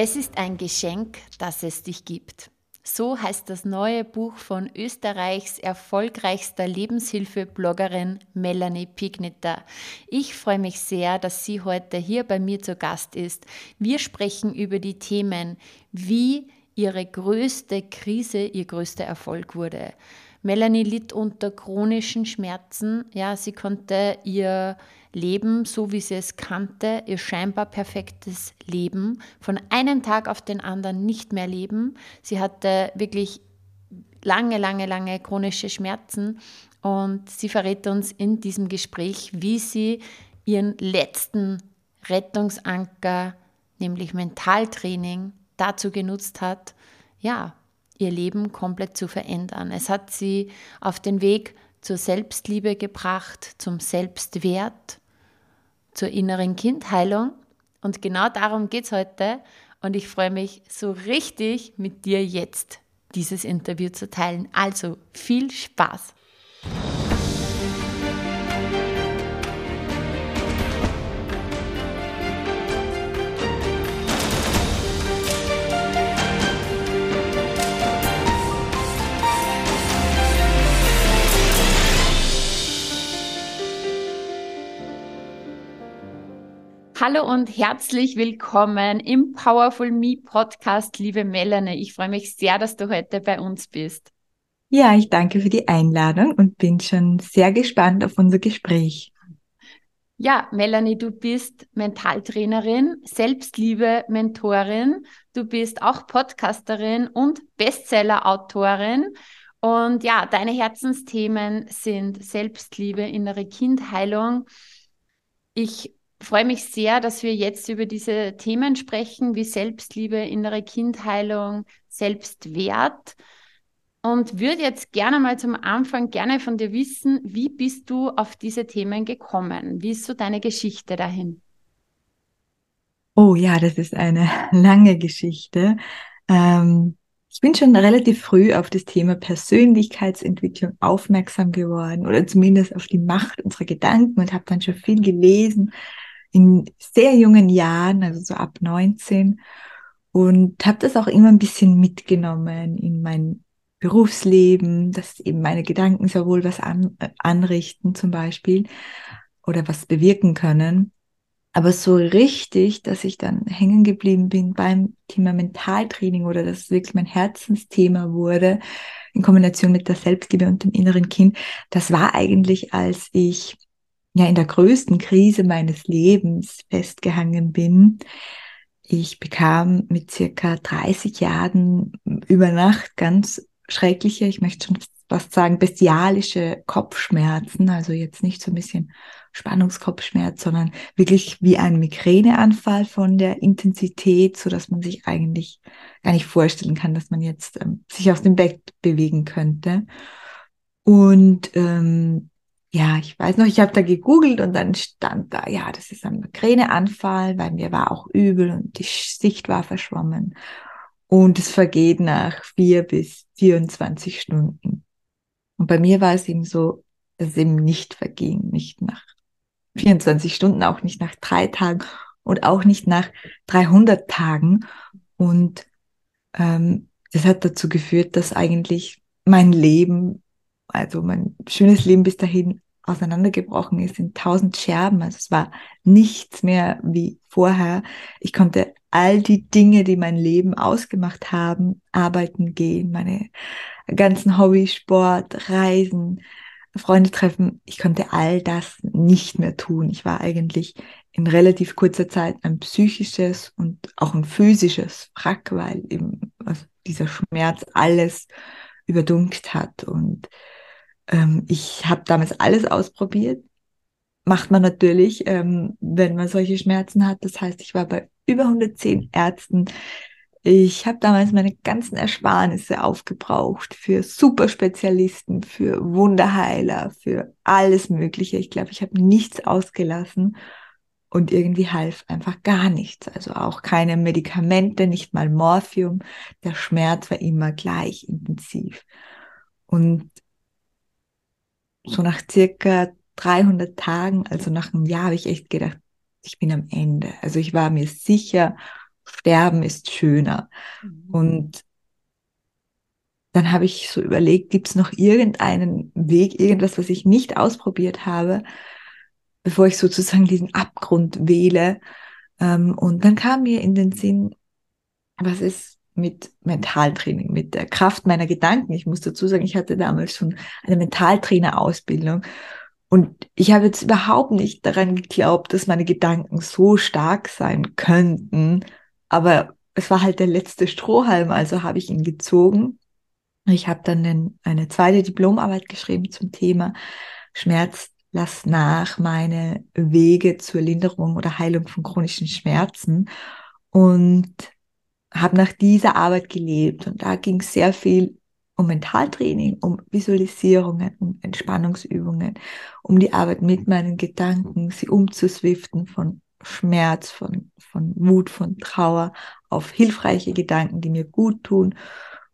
Es ist ein Geschenk, dass es dich gibt. So heißt das neue Buch von Österreichs erfolgreichster Lebenshilfe-Bloggerin Melanie Pignetter. Ich freue mich sehr, dass sie heute hier bei mir zu Gast ist. Wir sprechen über die Themen, wie ihre größte Krise ihr größter Erfolg wurde. Melanie litt unter chronischen Schmerzen. Ja, sie konnte ihr Leben, so wie sie es kannte, ihr scheinbar perfektes Leben, von einem Tag auf den anderen nicht mehr leben. Sie hatte wirklich lange, lange, lange chronische Schmerzen und sie verrät uns in diesem Gespräch, wie sie ihren letzten Rettungsanker, nämlich Mentaltraining, dazu genutzt hat, ja, ihr Leben komplett zu verändern. Es hat sie auf den Weg zur Selbstliebe gebracht, zum Selbstwert, zur inneren Kindheilung. Und genau darum geht es heute. Und ich freue mich so richtig, mit dir jetzt dieses Interview zu teilen. Also viel Spaß! Hallo und herzlich willkommen im Powerful Me Podcast, liebe Melanie. Ich freue mich sehr, dass du heute bei uns bist. Ja, ich danke für die Einladung und bin schon sehr gespannt auf unser Gespräch. Ja, Melanie, du bist Mentaltrainerin, Selbstliebe-Mentorin, du bist auch Podcasterin und Bestseller-Autorin. Und ja, deine Herzensthemen sind Selbstliebe, innere Kindheilung. Ich freue mich sehr, dass wir jetzt über diese Themen sprechen, wie Selbstliebe, innere Kindheilung, Selbstwert. Und würde jetzt gerne mal zum Anfang gerne von dir wissen, wie bist du auf diese Themen gekommen? Wie ist so deine Geschichte dahin? Oh ja, das ist eine lange Geschichte. Ähm, ich bin schon relativ früh auf das Thema Persönlichkeitsentwicklung aufmerksam geworden oder zumindest auf die Macht unserer Gedanken und habe dann schon viel gelesen, in sehr jungen Jahren, also so ab 19 und habe das auch immer ein bisschen mitgenommen in mein Berufsleben, dass eben meine Gedanken sehr wohl was an, anrichten zum Beispiel oder was bewirken können. Aber so richtig, dass ich dann hängen geblieben bin beim Thema Mentaltraining oder dass es wirklich mein Herzensthema wurde, in Kombination mit der Selbstliebe und dem inneren Kind, das war eigentlich, als ich ja in der größten Krise meines Lebens festgehangen bin. Ich bekam mit circa 30 Jahren über Nacht ganz schreckliche, ich möchte schon fast sagen, bestialische Kopfschmerzen, also jetzt nicht so ein bisschen Spannungskopfschmerz, sondern wirklich wie ein Migräneanfall von der Intensität, so dass man sich eigentlich gar nicht vorstellen kann, dass man jetzt ähm, sich aus dem Bett bewegen könnte. Und ähm, ja, ich weiß noch, ich habe da gegoogelt und dann stand da, ja, das ist ein Migräneanfall, weil mir war auch übel und die Sicht war verschwommen. Und es vergeht nach vier bis 24 Stunden. Und bei mir war es eben so, dass es eben nicht verging, nicht nach 24 Stunden, auch nicht nach drei Tagen und auch nicht nach 300 Tagen. Und ähm, das hat dazu geführt, dass eigentlich mein Leben also mein schönes Leben bis dahin auseinandergebrochen ist in tausend Scherben. Also es war nichts mehr wie vorher. Ich konnte all die Dinge, die mein Leben ausgemacht haben, arbeiten gehen, meine ganzen Hobby, Sport, Reisen, Freunde treffen. Ich konnte all das nicht mehr tun. Ich war eigentlich in relativ kurzer Zeit ein psychisches und auch ein physisches Wrack, weil eben also dieser Schmerz alles überdunkt hat und ähm, ich habe damals alles ausprobiert. Macht man natürlich, ähm, wenn man solche Schmerzen hat. Das heißt, ich war bei über 110 Ärzten. Ich habe damals meine ganzen Ersparnisse aufgebraucht für Superspezialisten, für Wunderheiler, für alles Mögliche. Ich glaube, ich habe nichts ausgelassen und irgendwie half einfach gar nichts. Also auch keine Medikamente, nicht mal Morphium. Der Schmerz war immer gleich intensiv. Und so nach circa 300 Tagen, also nach einem Jahr, habe ich echt gedacht, ich bin am Ende. Also ich war mir sicher, Sterben ist schöner. Mhm. Und dann habe ich so überlegt, gibt es noch irgendeinen Weg, irgendwas, was ich nicht ausprobiert habe, bevor ich sozusagen diesen Abgrund wähle. Ähm, und dann kam mir in den Sinn, was ist mit Mentaltraining, mit der Kraft meiner Gedanken. Ich muss dazu sagen, ich hatte damals schon eine Mentaltrainer-Ausbildung und ich habe jetzt überhaupt nicht daran geglaubt, dass meine Gedanken so stark sein könnten. Aber es war halt der letzte Strohhalm, also habe ich ihn gezogen. Ich habe dann eine zweite Diplomarbeit geschrieben zum Thema Schmerz lass nach meine Wege zur Linderung oder Heilung von chronischen Schmerzen und habe nach dieser Arbeit gelebt. Und da ging sehr viel um Mentaltraining, um Visualisierungen, um Entspannungsübungen, um die Arbeit mit meinen Gedanken, sie umzuswiften von Schmerz, von, von Wut, von Trauer auf hilfreiche Gedanken, die mir gut tun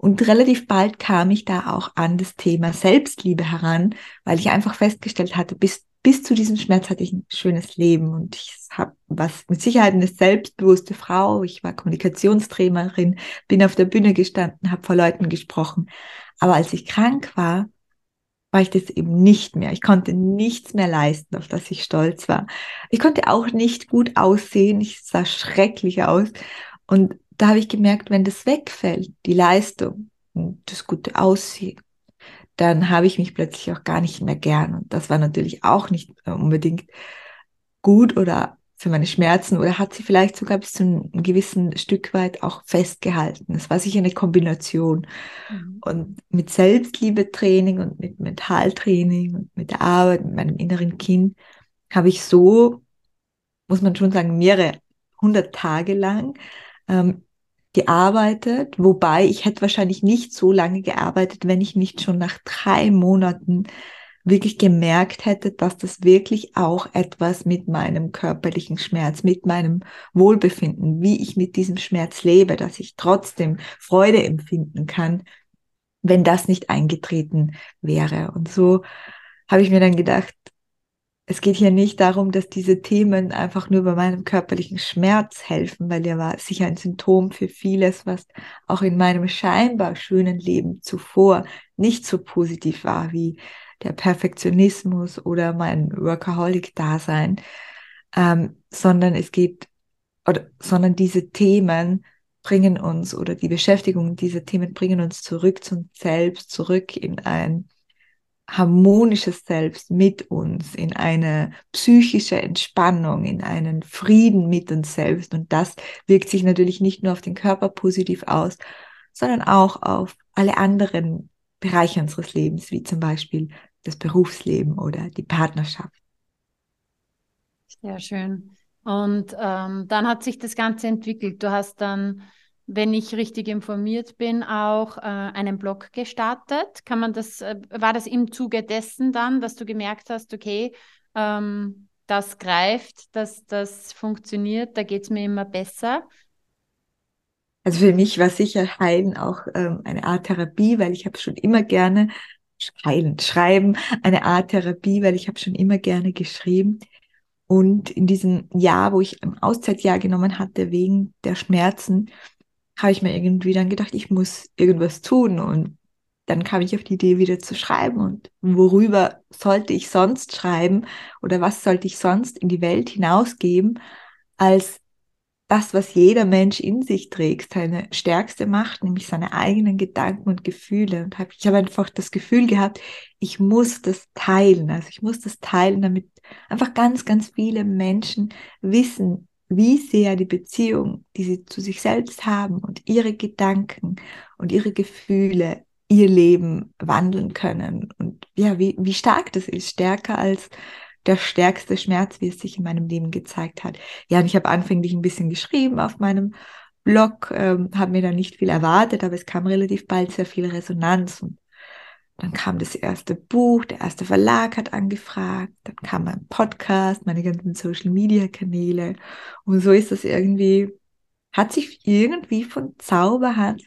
und relativ bald kam ich da auch an das Thema Selbstliebe heran, weil ich einfach festgestellt hatte, bis, bis zu diesem Schmerz hatte ich ein schönes Leben und ich habe was mit Sicherheit eine selbstbewusste Frau. Ich war Kommunikationstrainerin, bin auf der Bühne gestanden, habe vor Leuten gesprochen. Aber als ich krank war, war ich das eben nicht mehr. Ich konnte nichts mehr leisten, auf das ich stolz war. Ich konnte auch nicht gut aussehen. Ich sah schrecklich aus. Und da habe ich gemerkt, wenn das wegfällt, die Leistung und das gute Aussehen, dann habe ich mich plötzlich auch gar nicht mehr gern. Und das war natürlich auch nicht äh, unbedingt gut oder für meine Schmerzen oder hat sie vielleicht sogar bis zu einem gewissen Stück weit auch festgehalten. Es war sicher eine Kombination. Mhm. Und mit Selbstliebetraining und mit Mentaltraining und mit der Arbeit mit meinem inneren Kind habe ich so, muss man schon sagen, mehrere hundert Tage lang ähm, gearbeitet, wobei ich hätte wahrscheinlich nicht so lange gearbeitet, wenn ich nicht schon nach drei Monaten wirklich gemerkt hätte, dass das wirklich auch etwas mit meinem körperlichen Schmerz, mit meinem Wohlbefinden, wie ich mit diesem Schmerz lebe, dass ich trotzdem Freude empfinden kann, wenn das nicht eingetreten wäre. Und so habe ich mir dann gedacht, es geht hier nicht darum, dass diese Themen einfach nur bei meinem körperlichen Schmerz helfen, weil der war sicher ein Symptom für vieles, was auch in meinem scheinbar schönen Leben zuvor nicht so positiv war wie der Perfektionismus oder mein Workaholic-Dasein, ähm, sondern es geht, oder, sondern diese Themen bringen uns oder die Beschäftigung dieser Themen bringen uns zurück zum Selbst, zurück in ein harmonisches Selbst mit uns, in eine psychische Entspannung, in einen Frieden mit uns selbst. Und das wirkt sich natürlich nicht nur auf den Körper positiv aus, sondern auch auf alle anderen Bereiche unseres Lebens, wie zum Beispiel das Berufsleben oder die Partnerschaft. Sehr schön. Und ähm, dann hat sich das Ganze entwickelt. Du hast dann wenn ich richtig informiert bin, auch äh, einen Blog gestartet. Kann man das, äh, war das im Zuge dessen dann, dass du gemerkt hast, okay, ähm, das greift, dass das funktioniert, da geht es mir immer besser? Also für mich war sicher Heilen auch ähm, eine Art Therapie, weil ich habe schon immer gerne heilen, schreiben, eine Art Therapie, weil ich habe schon immer gerne geschrieben. Und in diesem Jahr, wo ich ein Auszeitjahr genommen hatte wegen der Schmerzen, habe ich mir irgendwie dann gedacht, ich muss irgendwas tun. Und dann kam ich auf die Idee, wieder zu schreiben. Und worüber sollte ich sonst schreiben oder was sollte ich sonst in die Welt hinausgeben, als das, was jeder Mensch in sich trägt, seine stärkste Macht, nämlich seine eigenen Gedanken und Gefühle. Und hab, ich habe einfach das Gefühl gehabt, ich muss das teilen. Also ich muss das teilen, damit einfach ganz, ganz viele Menschen wissen, wie sehr die Beziehung, die sie zu sich selbst haben und ihre Gedanken und ihre Gefühle ihr Leben wandeln können und ja, wie, wie stark das ist, stärker als der stärkste Schmerz, wie es sich in meinem Leben gezeigt hat. Ja, und ich habe anfänglich ein bisschen geschrieben auf meinem Blog, ähm, habe mir da nicht viel erwartet, aber es kam relativ bald sehr viel Resonanz und dann kam das erste Buch, der erste Verlag hat angefragt, dann kam mein Podcast, meine ganzen Social Media Kanäle und so ist das irgendwie, hat sich irgendwie von Zauberhand,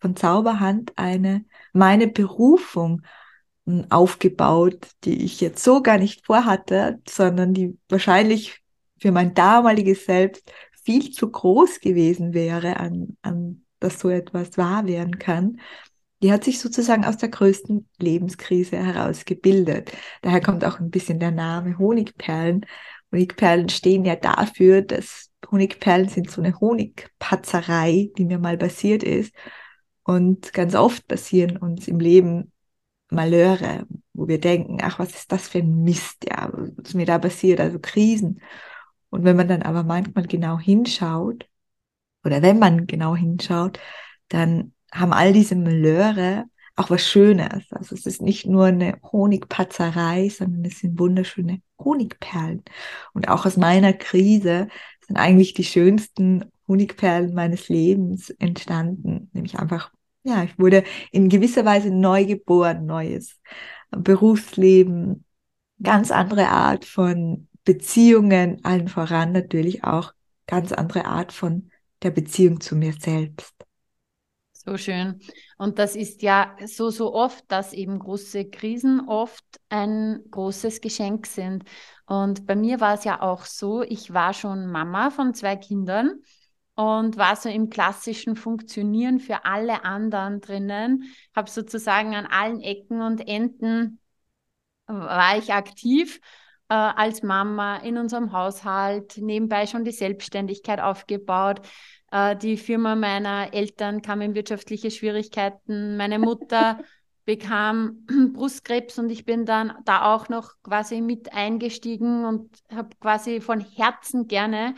von Zauberhand eine, meine Berufung hm, aufgebaut, die ich jetzt so gar nicht vorhatte, sondern die wahrscheinlich für mein damaliges Selbst viel zu groß gewesen wäre, an, an dass so etwas wahr werden kann. Die hat sich sozusagen aus der größten Lebenskrise heraus gebildet. Daher kommt auch ein bisschen der Name Honigperlen. Honigperlen stehen ja dafür, dass Honigperlen sind so eine Honigpatzerei, die mir mal passiert ist. Und ganz oft passieren uns im Leben Malheure, wo wir denken, ach, was ist das für ein Mist, ja, was mir da passiert, also Krisen. Und wenn man dann aber manchmal genau hinschaut, oder wenn man genau hinschaut, dann haben all diese Malheure auch was Schönes. Also es ist nicht nur eine Honigpatzerei, sondern es sind wunderschöne Honigperlen. Und auch aus meiner Krise sind eigentlich die schönsten Honigperlen meines Lebens entstanden. Nämlich einfach, ja, ich wurde in gewisser Weise neu geboren, neues Berufsleben, ganz andere Art von Beziehungen, allen voran natürlich auch ganz andere Art von der Beziehung zu mir selbst. So schön. Und das ist ja so, so oft, dass eben große Krisen oft ein großes Geschenk sind. Und bei mir war es ja auch so, ich war schon Mama von zwei Kindern und war so im klassischen Funktionieren für alle anderen drinnen, habe sozusagen an allen Ecken und Enden war ich aktiv äh, als Mama in unserem Haushalt, nebenbei schon die Selbstständigkeit aufgebaut. Äh, die Firma meiner Eltern kam in wirtschaftliche Schwierigkeiten. Meine Mutter bekam Brustkrebs und ich bin dann da auch noch quasi mit eingestiegen und habe quasi von Herzen gerne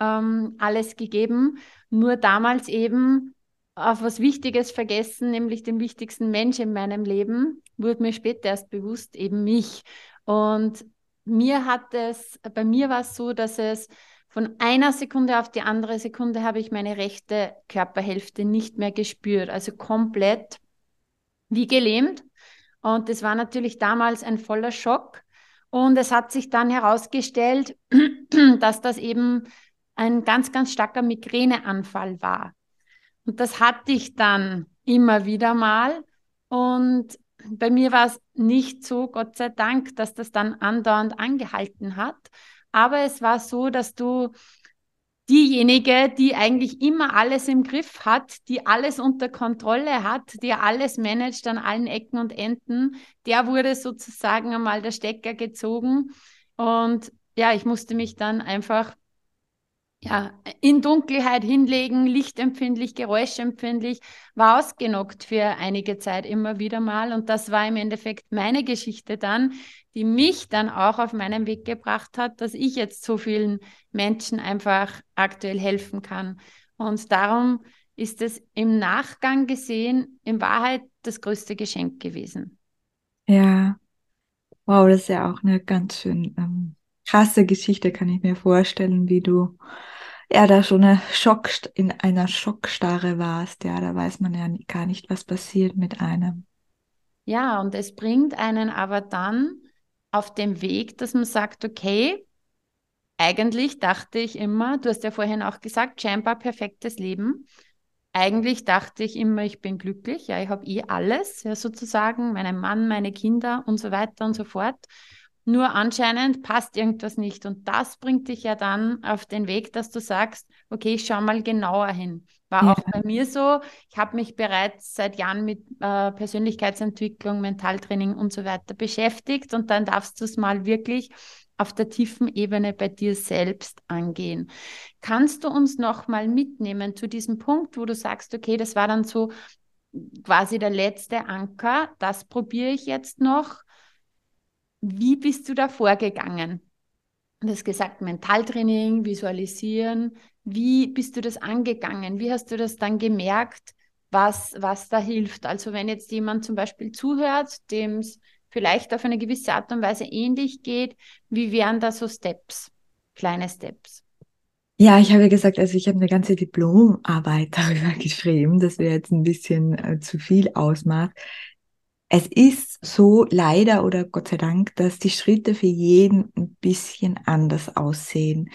ähm, alles gegeben. Nur damals eben auf was Wichtiges vergessen, nämlich den wichtigsten Mensch in meinem Leben, wurde mir später erst bewusst, eben mich. Und mir hat es, bei mir war es so, dass es von einer Sekunde auf die andere Sekunde habe ich meine rechte Körperhälfte nicht mehr gespürt, also komplett wie gelähmt. Und das war natürlich damals ein voller Schock. Und es hat sich dann herausgestellt, dass das eben ein ganz, ganz starker Migräneanfall war. Und das hatte ich dann immer wieder mal. Und bei mir war es nicht so, Gott sei Dank, dass das dann andauernd angehalten hat. Aber es war so, dass du diejenige, die eigentlich immer alles im Griff hat, die alles unter Kontrolle hat, die alles managt an allen Ecken und Enden, der wurde sozusagen einmal der Stecker gezogen. Und ja, ich musste mich dann einfach ja, in Dunkelheit hinlegen, lichtempfindlich, geräuschempfindlich, war ausgenockt für einige Zeit immer wieder mal. Und das war im Endeffekt meine Geschichte dann, die mich dann auch auf meinen Weg gebracht hat, dass ich jetzt so vielen Menschen einfach aktuell helfen kann. Und darum ist es im Nachgang gesehen in Wahrheit das größte Geschenk gewesen. Ja, wow, das ist ja auch eine ganz schön ähm, krasse Geschichte, kann ich mir vorstellen, wie du ja da schon eine Schock, in einer Schockstarre warst. Ja, da weiß man ja gar nicht, was passiert mit einem. Ja, und es bringt einen aber dann auf den Weg, dass man sagt, okay, eigentlich dachte ich immer, du hast ja vorhin auch gesagt, scheinbar perfektes Leben. Eigentlich dachte ich immer, ich bin glücklich, ja, ich habe eh alles, ja, sozusagen, meinen Mann, meine Kinder und so weiter und so fort. Nur anscheinend passt irgendwas nicht. Und das bringt dich ja dann auf den Weg, dass du sagst, okay, ich schaue mal genauer hin. War ja. auch bei mir so. Ich habe mich bereits seit Jahren mit äh, Persönlichkeitsentwicklung, Mentaltraining und so weiter beschäftigt. Und dann darfst du es mal wirklich auf der tiefen Ebene bei dir selbst angehen. Kannst du uns noch mal mitnehmen zu diesem Punkt, wo du sagst, okay, das war dann so quasi der letzte Anker, das probiere ich jetzt noch wie bist du da vorgegangen? Du hast gesagt, Mentaltraining, Visualisieren. Wie bist du das angegangen? Wie hast du das dann gemerkt, was, was da hilft? Also wenn jetzt jemand zum Beispiel zuhört, dem es vielleicht auf eine gewisse Art und Weise ähnlich geht, wie wären da so Steps, kleine Steps? Ja, ich habe ja gesagt, also ich habe eine ganze Diplomarbeit darüber geschrieben, dass wir jetzt ein bisschen äh, zu viel ausmacht. Es ist so leider oder Gott sei Dank, dass die Schritte für jeden ein bisschen anders aussehen.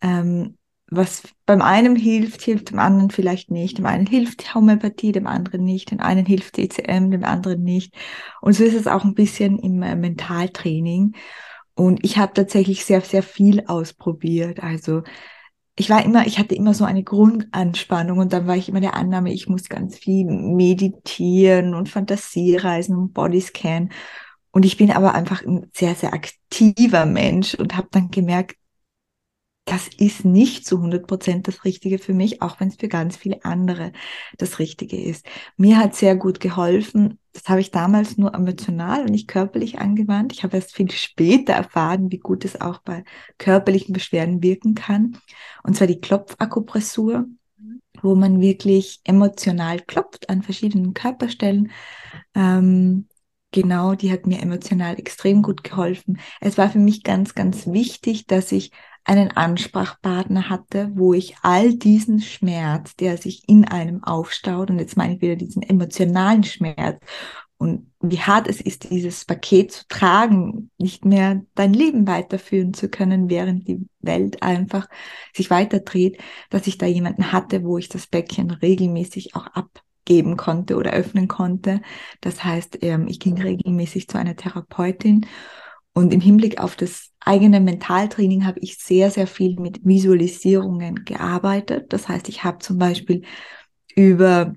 Ähm, was beim einen hilft, hilft dem anderen vielleicht nicht. Dem einen hilft Homöopathie, dem anderen nicht. Dem einen hilft ECM, dem anderen nicht. Und so ist es auch ein bisschen im äh, Mentaltraining. Und ich habe tatsächlich sehr, sehr viel ausprobiert. Also ich war immer, ich hatte immer so eine Grundanspannung und dann war ich immer der Annahme, ich muss ganz viel meditieren und Fantasiereisen und Bodyscan. Und ich bin aber einfach ein sehr, sehr aktiver Mensch und habe dann gemerkt, das ist nicht zu 100 Prozent das Richtige für mich, auch wenn es für ganz viele andere das Richtige ist. Mir hat sehr gut geholfen, das habe ich damals nur emotional und nicht körperlich angewandt. Ich habe erst viel später erfahren, wie gut es auch bei körperlichen Beschwerden wirken kann. Und zwar die Klopfakupressur, wo man wirklich emotional klopft an verschiedenen Körperstellen. Ähm, genau, die hat mir emotional extrem gut geholfen. Es war für mich ganz, ganz wichtig, dass ich einen Ansprachpartner hatte, wo ich all diesen Schmerz, der sich in einem aufstaut, und jetzt meine ich wieder diesen emotionalen Schmerz und wie hart es ist, dieses Paket zu tragen, nicht mehr dein Leben weiterführen zu können, während die Welt einfach sich weiterdreht, dass ich da jemanden hatte, wo ich das Bäckchen regelmäßig auch abgeben konnte oder öffnen konnte. Das heißt, ähm, ich ging regelmäßig zu einer Therapeutin und im Hinblick auf das eigene Mentaltraining habe ich sehr, sehr viel mit Visualisierungen gearbeitet. Das heißt, ich habe zum Beispiel über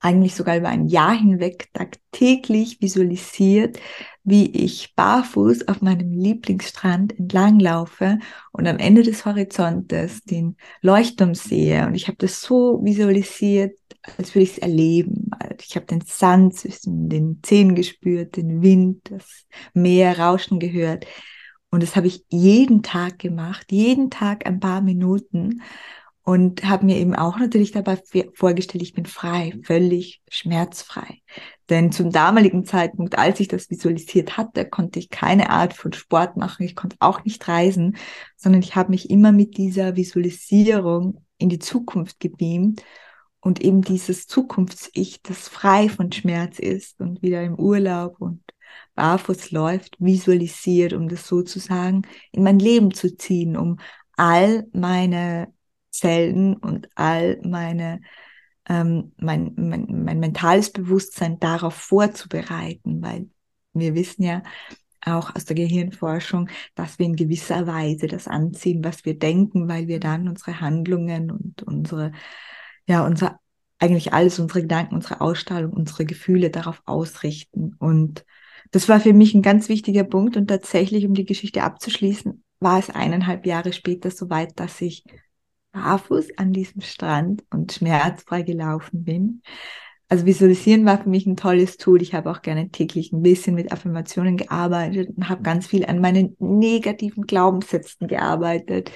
eigentlich sogar über ein Jahr hinweg tagtäglich visualisiert, wie ich barfuß auf meinem Lieblingsstrand entlanglaufe und am Ende des Horizontes den Leuchtturm sehe. Und ich habe das so visualisiert, als würde ich es erleben. Ich habe den Sand zwischen den Zähnen gespürt, den Wind, das Meer rauschen gehört. Und das habe ich jeden Tag gemacht, jeden Tag ein paar Minuten und habe mir eben auch natürlich dabei vorgestellt, ich bin frei, völlig schmerzfrei. Denn zum damaligen Zeitpunkt, als ich das visualisiert hatte, konnte ich keine Art von Sport machen, ich konnte auch nicht reisen, sondern ich habe mich immer mit dieser Visualisierung in die Zukunft gebeamt und eben dieses Zukunfts-Ich, das frei von Schmerz ist und wieder im Urlaub und barfuß läuft, visualisiert, um das sozusagen in mein Leben zu ziehen, um all meine Zellen und all meine, ähm, mein, mein, mein mentales Bewusstsein darauf vorzubereiten, weil wir wissen ja auch aus der Gehirnforschung, dass wir in gewisser Weise das anziehen, was wir denken, weil wir dann unsere Handlungen und unsere, ja, unser, eigentlich alles, unsere Gedanken, unsere Ausstrahlung, unsere Gefühle darauf ausrichten. Und das war für mich ein ganz wichtiger Punkt. Und tatsächlich, um die Geschichte abzuschließen, war es eineinhalb Jahre später soweit, dass ich barfuß an diesem Strand und schmerzfrei gelaufen bin. Also visualisieren war für mich ein tolles Tool. Ich habe auch gerne täglich ein bisschen mit Affirmationen gearbeitet und habe ganz viel an meinen negativen Glaubenssätzen gearbeitet.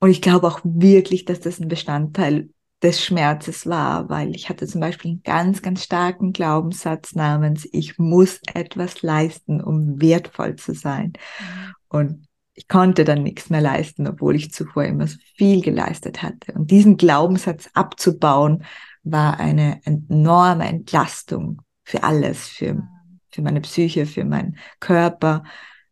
Und ich glaube auch wirklich, dass das ein Bestandteil des Schmerzes war, weil ich hatte zum Beispiel einen ganz, ganz starken Glaubenssatz namens, ich muss etwas leisten, um wertvoll zu sein. Mhm. Und ich konnte dann nichts mehr leisten, obwohl ich zuvor immer so viel geleistet hatte. Und diesen Glaubenssatz abzubauen, war eine enorme Entlastung für alles, für, für meine Psyche, für meinen Körper.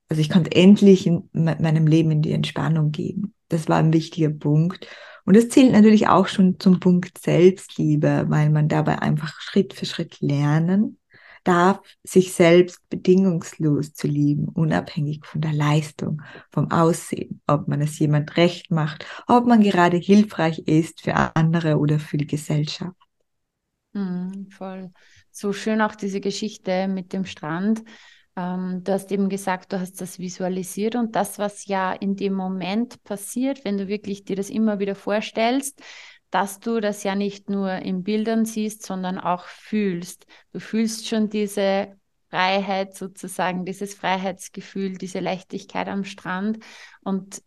Also ich konnte endlich in meinem Leben in die Entspannung gehen. Das war ein wichtiger Punkt. Und das zählt natürlich auch schon zum Punkt Selbstliebe, weil man dabei einfach Schritt für Schritt lernen darf, sich selbst bedingungslos zu lieben, unabhängig von der Leistung, vom Aussehen, ob man es jemand recht macht, ob man gerade hilfreich ist für andere oder für die Gesellschaft. Mm, voll. So schön auch diese Geschichte mit dem Strand. Ähm, du hast eben gesagt, du hast das visualisiert und das, was ja in dem Moment passiert, wenn du wirklich dir das immer wieder vorstellst, dass du das ja nicht nur in Bildern siehst, sondern auch fühlst. Du fühlst schon diese Freiheit sozusagen, dieses Freiheitsgefühl, diese Leichtigkeit am Strand. Und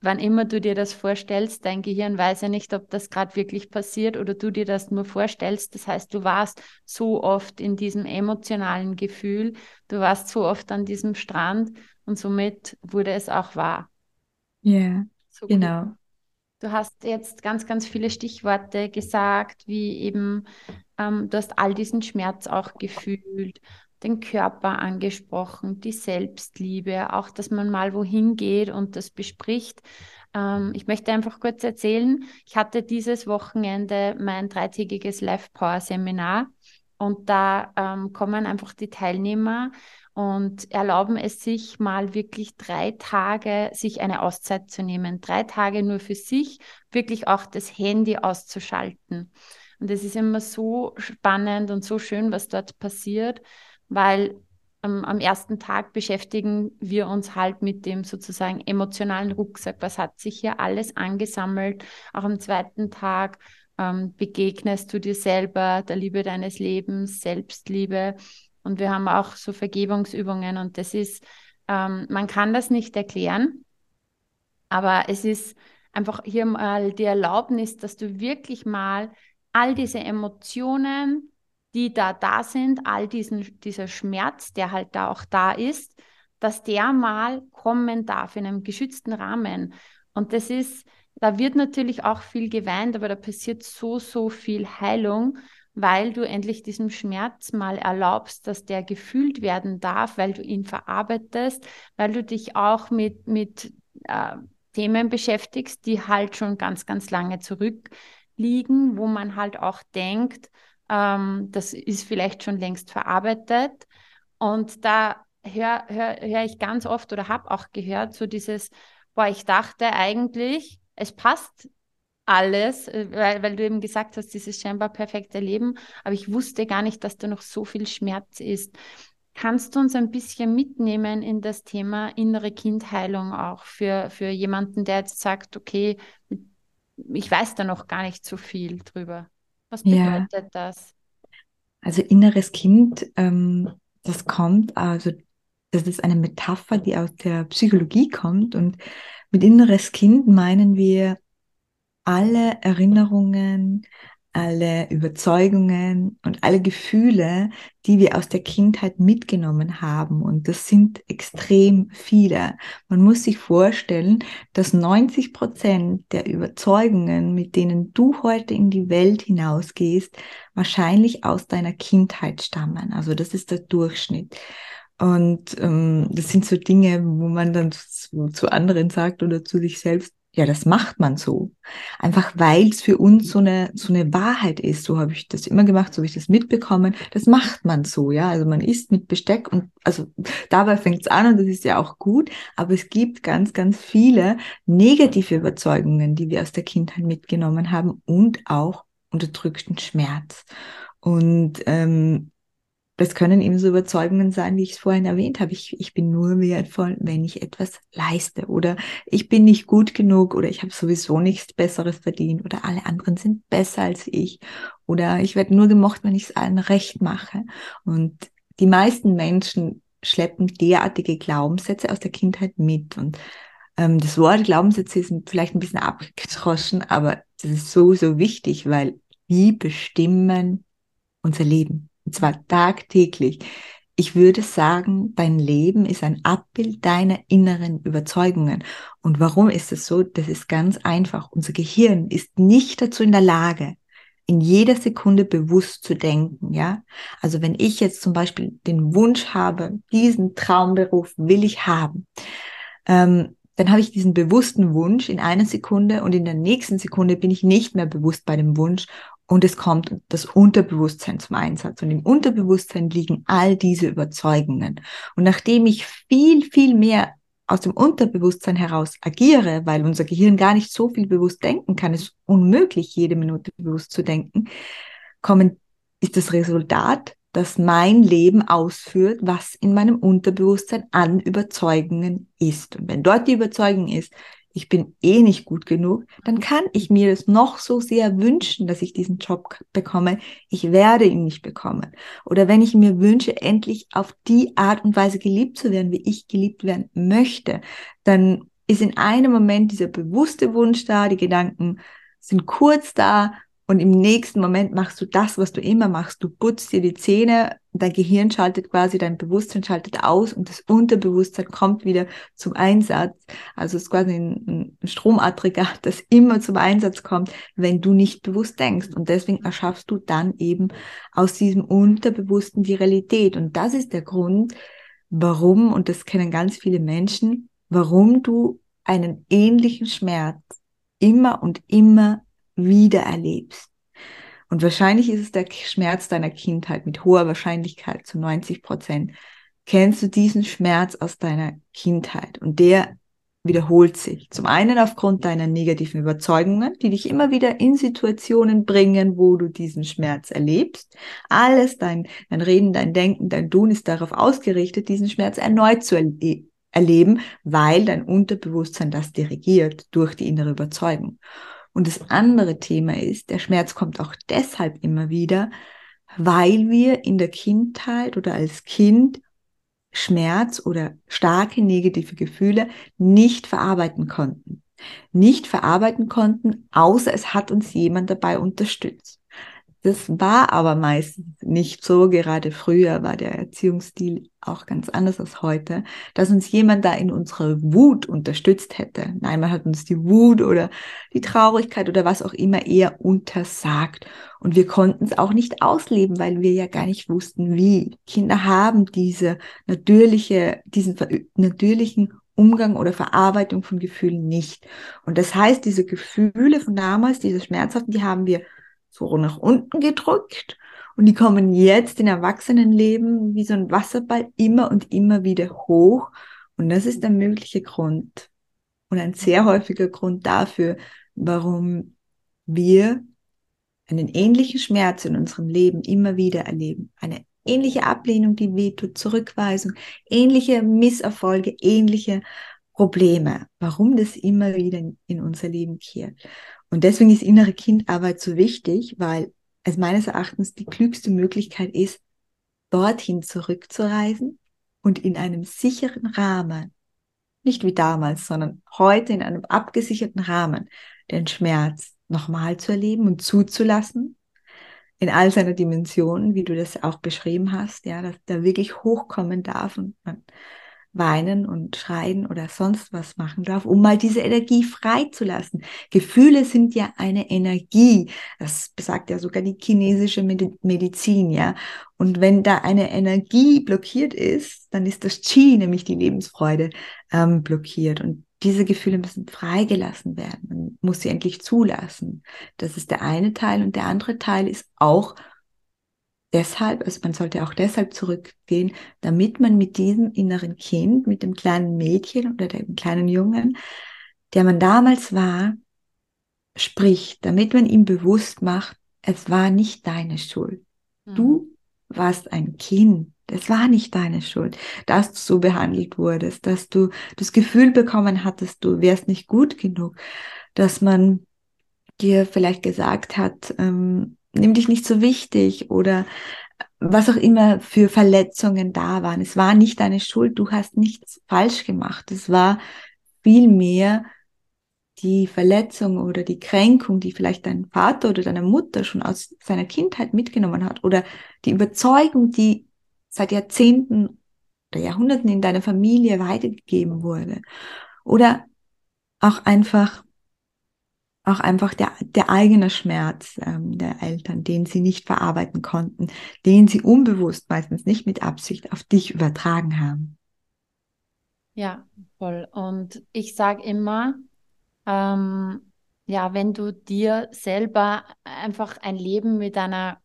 wann immer du dir das vorstellst, dein Gehirn weiß ja nicht, ob das gerade wirklich passiert oder du dir das nur vorstellst. Das heißt, du warst so oft in diesem emotionalen Gefühl, du warst so oft an diesem Strand und somit wurde es auch wahr. Ja, so genau. Du hast jetzt ganz, ganz viele Stichworte gesagt, wie eben, ähm, du hast all diesen Schmerz auch gefühlt, den Körper angesprochen, die Selbstliebe, auch, dass man mal wohin geht und das bespricht. Ähm, ich möchte einfach kurz erzählen, ich hatte dieses Wochenende mein dreitägiges Live-Power-Seminar und da ähm, kommen einfach die Teilnehmer und erlauben es sich mal wirklich drei Tage, sich eine Auszeit zu nehmen. Drei Tage nur für sich, wirklich auch das Handy auszuschalten. Und es ist immer so spannend und so schön, was dort passiert, weil ähm, am ersten Tag beschäftigen wir uns halt mit dem sozusagen emotionalen Rucksack. Was hat sich hier alles angesammelt? Auch am zweiten Tag ähm, begegnest du dir selber, der Liebe deines Lebens, Selbstliebe. Und wir haben auch so Vergebungsübungen und das ist, ähm, man kann das nicht erklären, aber es ist einfach hier mal die Erlaubnis, dass du wirklich mal all diese Emotionen, die da da sind, all diesen, dieser Schmerz, der halt da auch da ist, dass der mal kommen darf in einem geschützten Rahmen. Und das ist, da wird natürlich auch viel geweint, aber da passiert so, so viel Heilung, weil du endlich diesem Schmerz mal erlaubst, dass der gefühlt werden darf, weil du ihn verarbeitest, weil du dich auch mit, mit äh, Themen beschäftigst, die halt schon ganz, ganz lange zurückliegen, wo man halt auch denkt, ähm, das ist vielleicht schon längst verarbeitet. Und da höre hör, hör ich ganz oft oder habe auch gehört, so dieses, boah, ich dachte eigentlich, es passt alles, äh, weil, weil du eben gesagt hast, dieses scheinbar perfekte Leben, aber ich wusste gar nicht, dass da noch so viel Schmerz ist. Kannst du uns ein bisschen mitnehmen in das Thema innere Kindheilung auch für, für jemanden, der jetzt sagt, okay, ich weiß da noch gar nicht so viel drüber. Was bedeutet ja. das? Also inneres Kind, ähm, das kommt, also das ist eine Metapher, die aus der Psychologie kommt und mit inneres Kind meinen wir alle Erinnerungen, alle Überzeugungen und alle Gefühle, die wir aus der Kindheit mitgenommen haben. Und das sind extrem viele. Man muss sich vorstellen, dass 90 Prozent der Überzeugungen, mit denen du heute in die Welt hinausgehst, wahrscheinlich aus deiner Kindheit stammen. Also das ist der Durchschnitt. Und ähm, das sind so Dinge, wo man dann zu, zu anderen sagt oder zu sich selbst, ja, das macht man so. Einfach weil es für uns so eine, so eine Wahrheit ist. So habe ich das immer gemacht, so habe ich das mitbekommen. Das macht man so, ja. Also man isst mit Besteck und also dabei fängt es an und das ist ja auch gut. Aber es gibt ganz, ganz viele negative Überzeugungen, die wir aus der Kindheit mitgenommen haben und auch unterdrückten Schmerz. Und ähm, das können eben so Überzeugungen sein, wie ich es vorhin erwähnt habe. Ich, ich bin nur wertvoll, wenn ich etwas leiste. Oder ich bin nicht gut genug oder ich habe sowieso nichts Besseres verdient oder alle anderen sind besser als ich. Oder ich werde nur gemocht, wenn ich es allen recht mache. Und die meisten Menschen schleppen derartige Glaubenssätze aus der Kindheit mit. Und ähm, das Wort Glaubenssätze ist vielleicht ein bisschen abgedroschen, aber das ist so, so wichtig, weil die bestimmen unser Leben. Und zwar tagtäglich. Ich würde sagen, dein Leben ist ein Abbild deiner inneren Überzeugungen. Und warum ist es so? Das ist ganz einfach. Unser Gehirn ist nicht dazu in der Lage, in jeder Sekunde bewusst zu denken, ja. Also wenn ich jetzt zum Beispiel den Wunsch habe, diesen Traumberuf will ich haben, ähm, dann habe ich diesen bewussten Wunsch in einer Sekunde und in der nächsten Sekunde bin ich nicht mehr bewusst bei dem Wunsch und es kommt das Unterbewusstsein zum Einsatz. Und im Unterbewusstsein liegen all diese Überzeugungen. Und nachdem ich viel, viel mehr aus dem Unterbewusstsein heraus agiere, weil unser Gehirn gar nicht so viel bewusst denken kann, es ist unmöglich, jede Minute bewusst zu denken, kommen, ist das Resultat, dass mein Leben ausführt, was in meinem Unterbewusstsein an Überzeugungen ist. Und wenn dort die Überzeugung ist, ich bin eh nicht gut genug, dann kann ich mir es noch so sehr wünschen, dass ich diesen Job bekomme. Ich werde ihn nicht bekommen. Oder wenn ich mir wünsche, endlich auf die Art und Weise geliebt zu werden, wie ich geliebt werden möchte, dann ist in einem Moment dieser bewusste Wunsch da, die Gedanken sind kurz da und im nächsten Moment machst du das, was du immer machst. Du putzt dir die Zähne, dein Gehirn schaltet quasi, dein Bewusstsein schaltet aus und das Unterbewusstsein kommt wieder zum Einsatz. Also es ist quasi ein, ein Stromaggregat, das immer zum Einsatz kommt, wenn du nicht bewusst denkst. Und deswegen erschaffst du dann eben aus diesem Unterbewussten die Realität. Und das ist der Grund, warum, und das kennen ganz viele Menschen, warum du einen ähnlichen Schmerz immer und immer wieder erlebst. Und wahrscheinlich ist es der Schmerz deiner Kindheit mit hoher Wahrscheinlichkeit zu 90 Prozent. Kennst du diesen Schmerz aus deiner Kindheit? Und der wiederholt sich. Zum einen aufgrund deiner negativen Überzeugungen, die dich immer wieder in Situationen bringen, wo du diesen Schmerz erlebst. Alles, dein, dein Reden, dein Denken, dein Tun ist darauf ausgerichtet, diesen Schmerz erneut zu erle erleben, weil dein Unterbewusstsein das dirigiert durch die innere Überzeugung. Und das andere Thema ist, der Schmerz kommt auch deshalb immer wieder, weil wir in der Kindheit oder als Kind Schmerz oder starke negative Gefühle nicht verarbeiten konnten. Nicht verarbeiten konnten, außer es hat uns jemand dabei unterstützt. Das war aber meistens nicht so. Gerade früher war der Erziehungsstil auch ganz anders als heute, dass uns jemand da in unserer Wut unterstützt hätte. Nein, man hat uns die Wut oder die Traurigkeit oder was auch immer eher untersagt. Und wir konnten es auch nicht ausleben, weil wir ja gar nicht wussten, wie. Kinder haben diese natürliche, diesen natürlichen Umgang oder Verarbeitung von Gefühlen nicht. Und das heißt, diese Gefühle von damals, diese Schmerzhaften, die haben wir so nach unten gedrückt und die kommen jetzt in Erwachsenenleben wie so ein Wasserball immer und immer wieder hoch. Und das ist der mögliche Grund und ein sehr häufiger Grund dafür, warum wir einen ähnlichen Schmerz in unserem Leben immer wieder erleben. Eine ähnliche Ablehnung, die wehtut, Zurückweisung, ähnliche Misserfolge, ähnliche Probleme. Warum das immer wieder in unser Leben kehrt. Und deswegen ist innere Kindarbeit so wichtig, weil es meines Erachtens die klügste Möglichkeit ist, dorthin zurückzureisen und in einem sicheren Rahmen, nicht wie damals, sondern heute in einem abgesicherten Rahmen, den Schmerz nochmal zu erleben und zuzulassen, in all seiner Dimensionen, wie du das auch beschrieben hast, ja, dass der wirklich hochkommen darf und man weinen und schreien oder sonst was machen darf, um mal diese Energie freizulassen. Gefühle sind ja eine Energie. Das besagt ja sogar die chinesische Medizin, ja. Und wenn da eine Energie blockiert ist, dann ist das Qi, nämlich die Lebensfreude, ähm, blockiert. Und diese Gefühle müssen freigelassen werden. Man muss sie endlich zulassen. Das ist der eine Teil. Und der andere Teil ist auch deshalb, also man sollte auch deshalb zurückgehen, damit man mit diesem inneren Kind, mit dem kleinen Mädchen oder dem kleinen Jungen, der man damals war, spricht, damit man ihm bewusst macht, es war nicht deine Schuld. Mhm. Du warst ein Kind. Es war nicht deine Schuld, dass du so behandelt wurdest, dass du das Gefühl bekommen hattest, du wärst nicht gut genug, dass man dir vielleicht gesagt hat, ähm, nimm dich nicht so wichtig oder was auch immer für Verletzungen da waren. Es war nicht deine Schuld, du hast nichts falsch gemacht. Es war vielmehr die Verletzung oder die Kränkung, die vielleicht dein Vater oder deine Mutter schon aus seiner Kindheit mitgenommen hat oder die Überzeugung, die seit Jahrzehnten oder Jahrhunderten in deiner Familie weitergegeben wurde. Oder auch einfach auch einfach der, der eigene Schmerz ähm, der Eltern, den sie nicht verarbeiten konnten, den sie unbewusst, meistens nicht mit Absicht, auf dich übertragen haben. Ja, voll. Und ich sage immer, ähm, ja, wenn du dir selber einfach ein Leben mit einer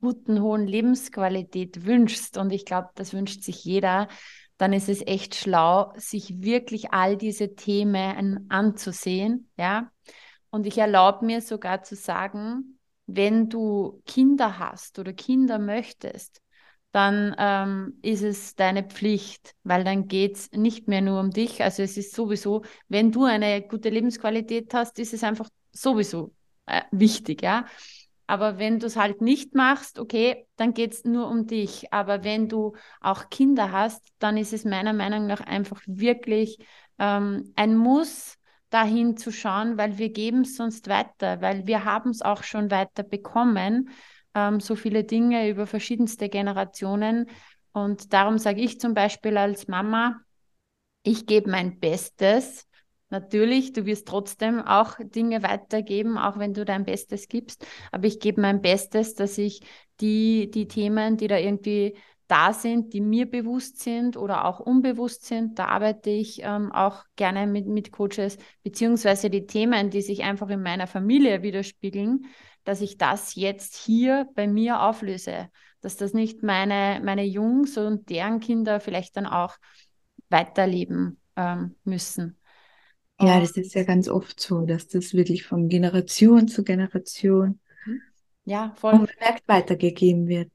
guten, hohen Lebensqualität wünschst, und ich glaube, das wünscht sich jeder, dann ist es echt schlau, sich wirklich all diese Themen anzusehen, ja, und ich erlaube mir sogar zu sagen, wenn du Kinder hast oder Kinder möchtest, dann ähm, ist es deine Pflicht, weil dann geht es nicht mehr nur um dich. Also es ist sowieso, wenn du eine gute Lebensqualität hast, ist es einfach sowieso äh, wichtig, ja. Aber wenn du es halt nicht machst, okay, dann geht es nur um dich. Aber wenn du auch Kinder hast, dann ist es meiner Meinung nach einfach wirklich ähm, ein Muss, dahin zu schauen, weil wir geben es sonst weiter, weil wir haben es auch schon weiter bekommen, ähm, so viele Dinge über verschiedenste Generationen. Und darum sage ich zum Beispiel als Mama, ich gebe mein Bestes. Natürlich, du wirst trotzdem auch Dinge weitergeben, auch wenn du dein Bestes gibst. Aber ich gebe mein Bestes, dass ich die, die Themen, die da irgendwie da sind, die mir bewusst sind oder auch unbewusst sind. Da arbeite ich ähm, auch gerne mit, mit Coaches, beziehungsweise die Themen, die sich einfach in meiner Familie widerspiegeln, dass ich das jetzt hier bei mir auflöse. Dass das nicht meine, meine Jungs und deren Kinder vielleicht dann auch weiterleben ähm, müssen. Ja, das ist ja ganz oft so, dass das wirklich von Generation zu Generation mhm. ja, voll. unbemerkt weitergegeben wird.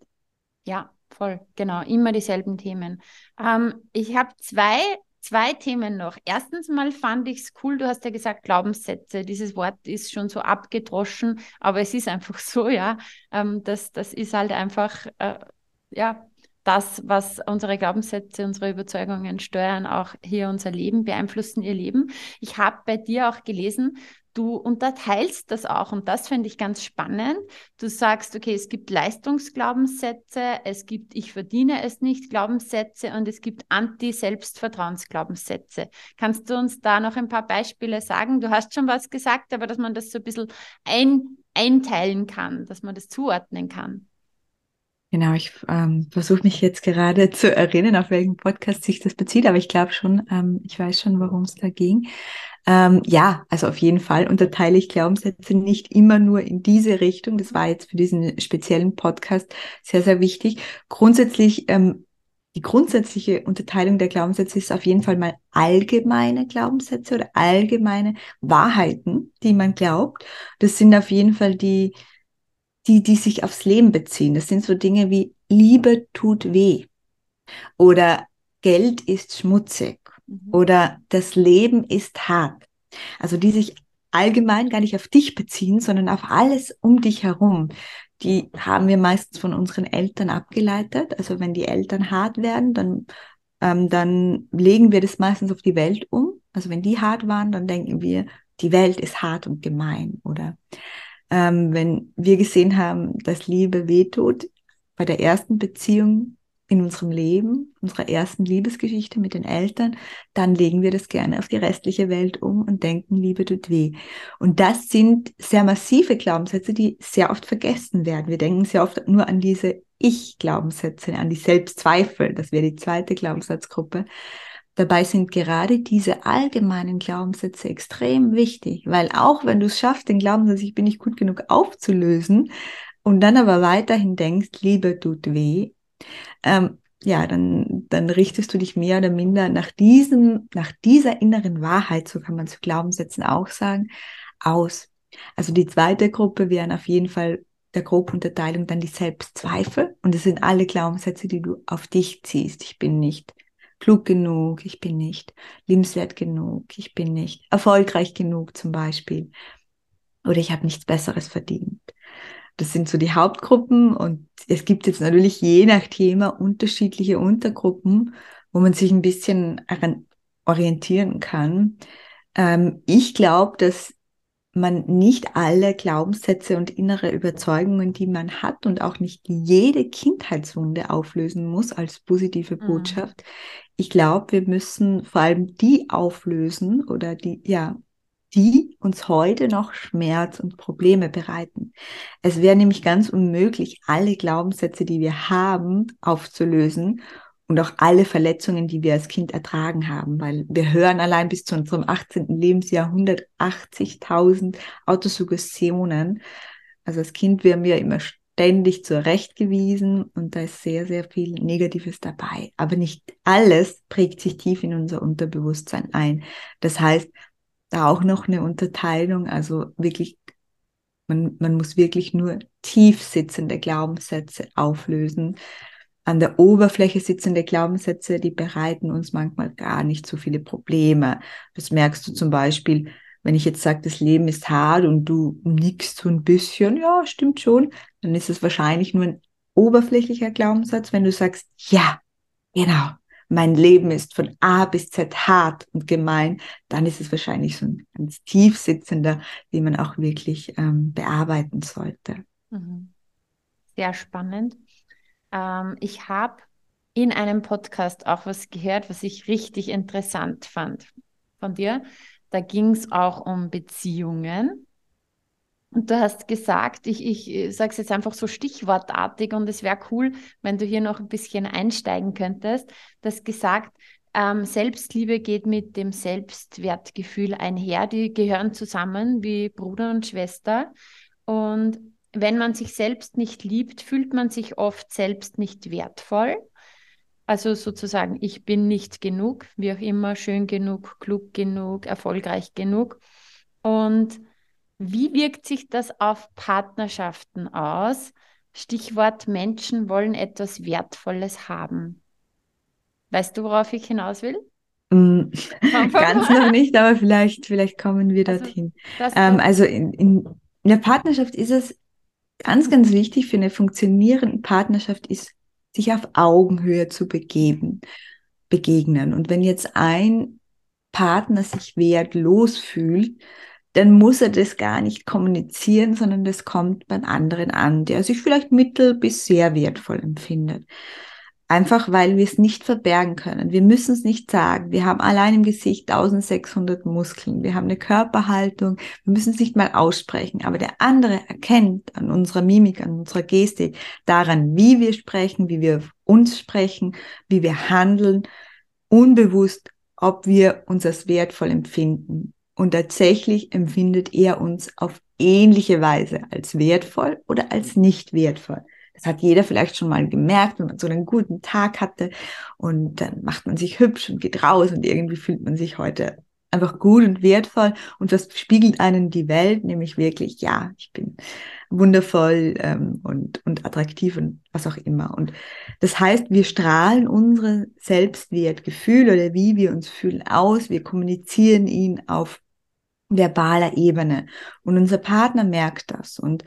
Ja, voll, genau, immer dieselben Themen. Ähm, ich habe zwei, zwei Themen noch. Erstens mal fand ich es cool, du hast ja gesagt Glaubenssätze. Dieses Wort ist schon so abgedroschen, aber es ist einfach so, ja. Ähm, das, das ist halt einfach, äh, ja, das, was unsere Glaubenssätze, unsere Überzeugungen steuern, auch hier unser Leben, beeinflussen ihr Leben. Ich habe bei dir auch gelesen, du unterteilst das auch und das finde ich ganz spannend. Du sagst, okay, es gibt Leistungsglaubenssätze, es gibt Ich verdiene es nicht Glaubenssätze und es gibt Anti-Selbstvertrauensglaubenssätze. Kannst du uns da noch ein paar Beispiele sagen? Du hast schon was gesagt, aber dass man das so ein bisschen ein, einteilen kann, dass man das zuordnen kann. Genau, ich ähm, versuche mich jetzt gerade zu erinnern, auf welchen Podcast sich das bezieht, aber ich glaube schon, ähm, ich weiß schon, worum es da ging. Ähm, ja, also auf jeden Fall unterteile ich Glaubenssätze nicht immer nur in diese Richtung. Das war jetzt für diesen speziellen Podcast sehr, sehr wichtig. Grundsätzlich, ähm, die grundsätzliche Unterteilung der Glaubenssätze ist auf jeden Fall mal allgemeine Glaubenssätze oder allgemeine Wahrheiten, die man glaubt. Das sind auf jeden Fall die, die, die sich aufs Leben beziehen. Das sind so Dinge wie Liebe tut weh oder Geld ist schmutzig mhm. oder das Leben ist hart. Also die sich allgemein gar nicht auf dich beziehen, sondern auf alles um dich herum. Die haben wir meistens von unseren Eltern abgeleitet. Also wenn die Eltern hart werden, dann, ähm, dann legen wir das meistens auf die Welt um. Also wenn die hart waren, dann denken wir, die Welt ist hart und gemein oder ähm, wenn wir gesehen haben, dass Liebe wehtut, bei der ersten Beziehung in unserem Leben, unserer ersten Liebesgeschichte mit den Eltern, dann legen wir das gerne auf die restliche Welt um und denken, Liebe tut weh. Und das sind sehr massive Glaubenssätze, die sehr oft vergessen werden. Wir denken sehr oft nur an diese Ich-Glaubenssätze, an die Selbstzweifel. Das wäre die zweite Glaubenssatzgruppe. Dabei sind gerade diese allgemeinen Glaubenssätze extrem wichtig, weil auch wenn du es schaffst, den Glaubenssatz, ich bin nicht gut genug aufzulösen und dann aber weiterhin denkst, Liebe tut weh, ähm, ja, dann, dann richtest du dich mehr oder minder nach diesem, nach dieser inneren Wahrheit, so kann man zu Glaubenssätzen auch sagen, aus. Also die zweite Gruppe wären auf jeden Fall der Grobunterteilung dann die Selbstzweifel und das sind alle Glaubenssätze, die du auf dich ziehst. Ich bin nicht klug genug, ich bin nicht liebenswert genug, ich bin nicht erfolgreich genug zum Beispiel oder ich habe nichts Besseres verdient. Das sind so die Hauptgruppen und es gibt jetzt natürlich je nach Thema unterschiedliche Untergruppen, wo man sich ein bisschen orientieren kann. Ähm, ich glaube, dass man nicht alle Glaubenssätze und innere Überzeugungen, die man hat und auch nicht jede Kindheitswunde auflösen muss als positive mhm. Botschaft. Mhm. Ich glaube, wir müssen vor allem die auflösen oder die, ja, die uns heute noch Schmerz und Probleme bereiten. Es wäre nämlich ganz unmöglich, alle Glaubenssätze, die wir haben, aufzulösen und auch alle Verletzungen, die wir als Kind ertragen haben, weil wir hören allein bis zu unserem 18. Lebensjahr 180.000 Autosuggestionen. Also als Kind werden wir immer ständig zurechtgewiesen und da ist sehr, sehr viel Negatives dabei. Aber nicht alles prägt sich tief in unser Unterbewusstsein ein. Das heißt, da auch noch eine Unterteilung, also wirklich, man, man muss wirklich nur tief sitzende Glaubenssätze auflösen an der Oberfläche sitzende Glaubenssätze, die bereiten uns manchmal gar nicht so viele Probleme. Das merkst du zum Beispiel, wenn ich jetzt sage, das Leben ist hart und du nickst so ein bisschen, ja, stimmt schon, dann ist es wahrscheinlich nur ein oberflächlicher Glaubenssatz. Wenn du sagst, ja, genau, mein Leben ist von A bis Z hart und gemein, dann ist es wahrscheinlich so ein ganz tief sitzender, den man auch wirklich ähm, bearbeiten sollte. Mhm. Sehr spannend. Ähm, ich habe in einem Podcast auch was gehört, was ich richtig interessant fand von dir. Da ging es auch um Beziehungen. Und du hast gesagt, ich, ich sage es jetzt einfach so stichwortartig und es wäre cool, wenn du hier noch ein bisschen einsteigen könntest. Du gesagt, ähm, Selbstliebe geht mit dem Selbstwertgefühl einher. Die gehören zusammen wie Bruder und Schwester. Und wenn man sich selbst nicht liebt, fühlt man sich oft selbst nicht wertvoll. Also sozusagen, ich bin nicht genug, wie auch immer, schön genug, klug genug, erfolgreich genug. Und wie wirkt sich das auf Partnerschaften aus? Stichwort Menschen wollen etwas Wertvolles haben. Weißt du, worauf ich hinaus will? Mm, ganz noch nicht, aber vielleicht, vielleicht kommen wir also, dorthin. Ähm, also in, in, in der Partnerschaft ist es ganz, ganz wichtig für eine funktionierende Partnerschaft ist, sich auf Augenhöhe zu begeben, begegnen. Und wenn jetzt ein Partner sich wertlos fühlt, dann muss er das gar nicht kommunizieren, sondern das kommt beim anderen an, der sich vielleicht mittel bis sehr wertvoll empfindet. Einfach weil wir es nicht verbergen können. Wir müssen es nicht sagen. Wir haben allein im Gesicht 1600 Muskeln. Wir haben eine Körperhaltung. Wir müssen es nicht mal aussprechen. Aber der andere erkennt an unserer Mimik, an unserer Gestik, daran, wie wir sprechen, wie wir uns sprechen, wie wir handeln, unbewusst, ob wir uns als wertvoll empfinden. Und tatsächlich empfindet er uns auf ähnliche Weise als wertvoll oder als nicht wertvoll. Das hat jeder vielleicht schon mal gemerkt, wenn man so einen guten Tag hatte. Und dann macht man sich hübsch und geht raus und irgendwie fühlt man sich heute einfach gut und wertvoll. Und das spiegelt einen die Welt, nämlich wirklich, ja, ich bin wundervoll ähm, und, und attraktiv und was auch immer. Und das heißt, wir strahlen unsere Selbstwertgefühl oder wie wir uns fühlen aus, wir kommunizieren ihn auf verbaler Ebene. Und unser Partner merkt das. Und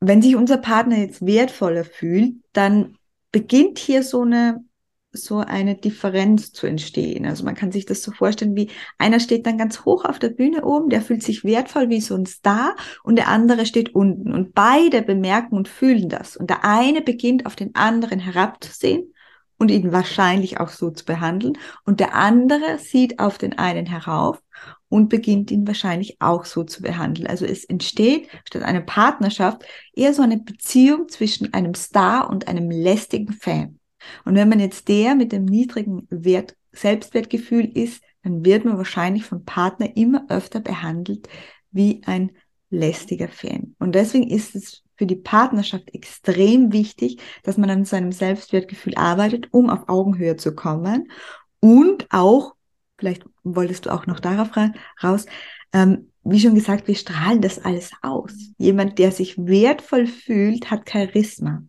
wenn sich unser Partner jetzt wertvoller fühlt, dann beginnt hier so eine so eine Differenz zu entstehen. Also man kann sich das so vorstellen, wie einer steht dann ganz hoch auf der Bühne oben, der fühlt sich wertvoll wie so ein Star und der andere steht unten und beide bemerken und fühlen das. Und der eine beginnt auf den anderen herabzusehen und ihn wahrscheinlich auch so zu behandeln und der andere sieht auf den einen herauf und beginnt ihn wahrscheinlich auch so zu behandeln. Also es entsteht statt einer Partnerschaft eher so eine Beziehung zwischen einem Star und einem lästigen Fan. Und wenn man jetzt der mit dem niedrigen Wert, Selbstwertgefühl ist, dann wird man wahrscheinlich vom Partner immer öfter behandelt wie ein lästiger Fan. Und deswegen ist es für die Partnerschaft extrem wichtig, dass man an seinem Selbstwertgefühl arbeitet, um auf Augenhöhe zu kommen und auch vielleicht wolltest du auch noch darauf raus, ähm, wie schon gesagt, wir strahlen das alles aus. Jemand, der sich wertvoll fühlt, hat Charisma.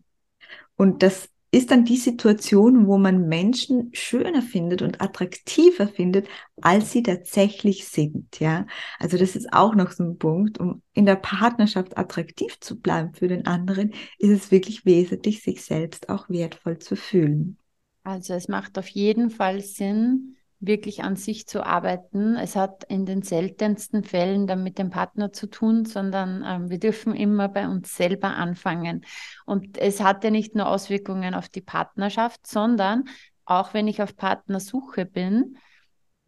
Und das ist dann die Situation, wo man Menschen schöner findet und attraktiver findet, als sie tatsächlich sind, ja. Also das ist auch noch so ein Punkt, um in der Partnerschaft attraktiv zu bleiben für den anderen, ist es wirklich wesentlich, sich selbst auch wertvoll zu fühlen. Also es macht auf jeden Fall Sinn, wirklich an sich zu arbeiten. Es hat in den seltensten Fällen dann mit dem Partner zu tun, sondern ähm, wir dürfen immer bei uns selber anfangen. Und es hat ja nicht nur Auswirkungen auf die Partnerschaft, sondern auch wenn ich auf Partnersuche bin,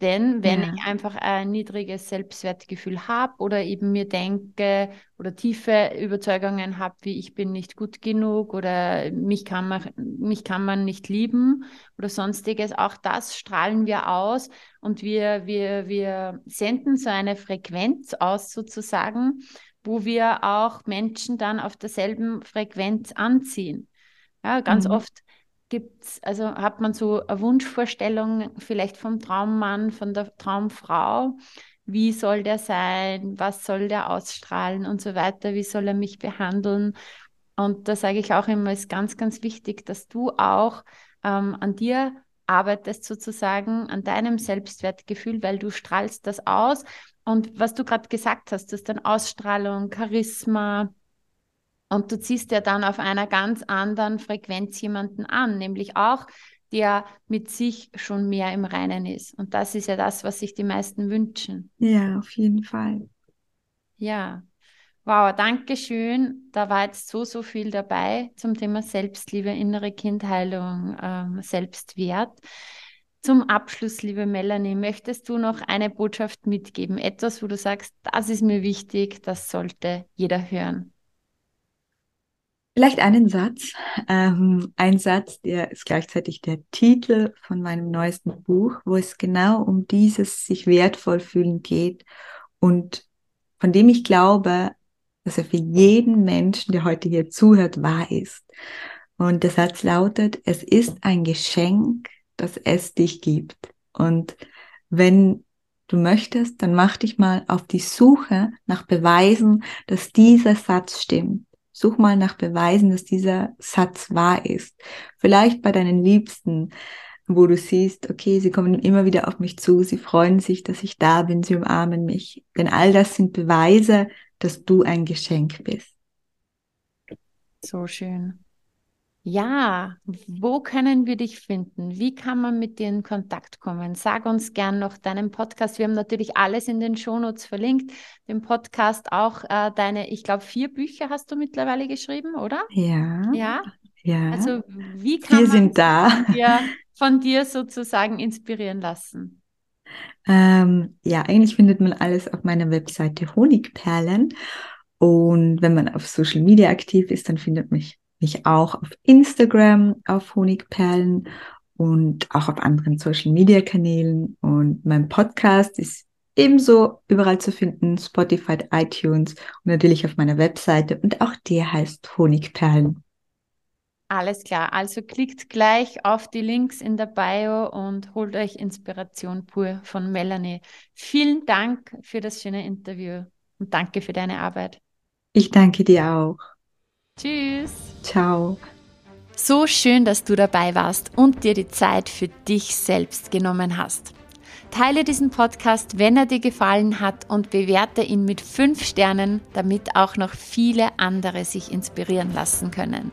denn wenn ja. ich einfach ein niedriges Selbstwertgefühl habe oder eben mir denke oder tiefe Überzeugungen habe, wie ich bin nicht gut genug oder mich kann man, mich kann man nicht lieben oder sonstiges, auch das strahlen wir aus und wir, wir, wir senden so eine Frequenz aus sozusagen, wo wir auch Menschen dann auf derselben Frequenz anziehen. Ja, ganz mhm. oft gibt's, also hat man so eine Wunschvorstellung vielleicht vom Traummann, von der Traumfrau, wie soll der sein, was soll der ausstrahlen und so weiter, wie soll er mich behandeln. Und da sage ich auch immer, ist ganz, ganz wichtig, dass du auch ähm, an dir arbeitest sozusagen, an deinem Selbstwertgefühl, weil du strahlst das aus. Und was du gerade gesagt hast, das ist dann Ausstrahlung, Charisma, und du ziehst ja dann auf einer ganz anderen Frequenz jemanden an, nämlich auch der mit sich schon mehr im Reinen ist. Und das ist ja das, was sich die meisten wünschen. Ja, auf jeden Fall. Ja. Wow, danke schön. Da war jetzt so, so viel dabei zum Thema Selbstliebe, innere Kindheilung, ähm, Selbstwert. Zum Abschluss, liebe Melanie, möchtest du noch eine Botschaft mitgeben? Etwas, wo du sagst, das ist mir wichtig, das sollte jeder hören. Vielleicht einen Satz. Ähm, ein Satz, der ist gleichzeitig der Titel von meinem neuesten Buch, wo es genau um dieses sich wertvoll fühlen geht und von dem ich glaube, dass er für jeden Menschen, der heute hier zuhört, wahr ist. Und der Satz lautet, es ist ein Geschenk, dass es dich gibt. Und wenn du möchtest, dann mach dich mal auf die Suche nach Beweisen, dass dieser Satz stimmt. Such mal nach Beweisen, dass dieser Satz wahr ist. Vielleicht bei deinen Liebsten, wo du siehst, okay, sie kommen immer wieder auf mich zu, sie freuen sich, dass ich da bin, sie umarmen mich. Denn all das sind Beweise, dass du ein Geschenk bist. So schön. Ja, wo können wir dich finden? Wie kann man mit dir in Kontakt kommen? Sag uns gern noch deinen Podcast. Wir haben natürlich alles in den Shownotes verlinkt. Den Podcast auch äh, deine, ich glaube, vier Bücher hast du mittlerweile geschrieben, oder? Ja. Ja. Ja. Also wie kann wir man sind da. Von, dir, von dir sozusagen inspirieren lassen? Ähm, ja, eigentlich findet man alles auf meiner Webseite Honigperlen. Und wenn man auf Social Media aktiv ist, dann findet mich mich auch auf Instagram auf Honigperlen und auch auf anderen Social Media Kanälen. Und mein Podcast ist ebenso überall zu finden, Spotify, iTunes und natürlich auf meiner Webseite. Und auch der heißt Honigperlen. Alles klar. Also klickt gleich auf die Links in der Bio und holt euch Inspiration pur von Melanie. Vielen Dank für das schöne Interview und danke für deine Arbeit. Ich danke dir auch. Tschüss. Ciao. So schön, dass du dabei warst und dir die Zeit für dich selbst genommen hast. Teile diesen Podcast, wenn er dir gefallen hat und bewerte ihn mit fünf Sternen, damit auch noch viele andere sich inspirieren lassen können.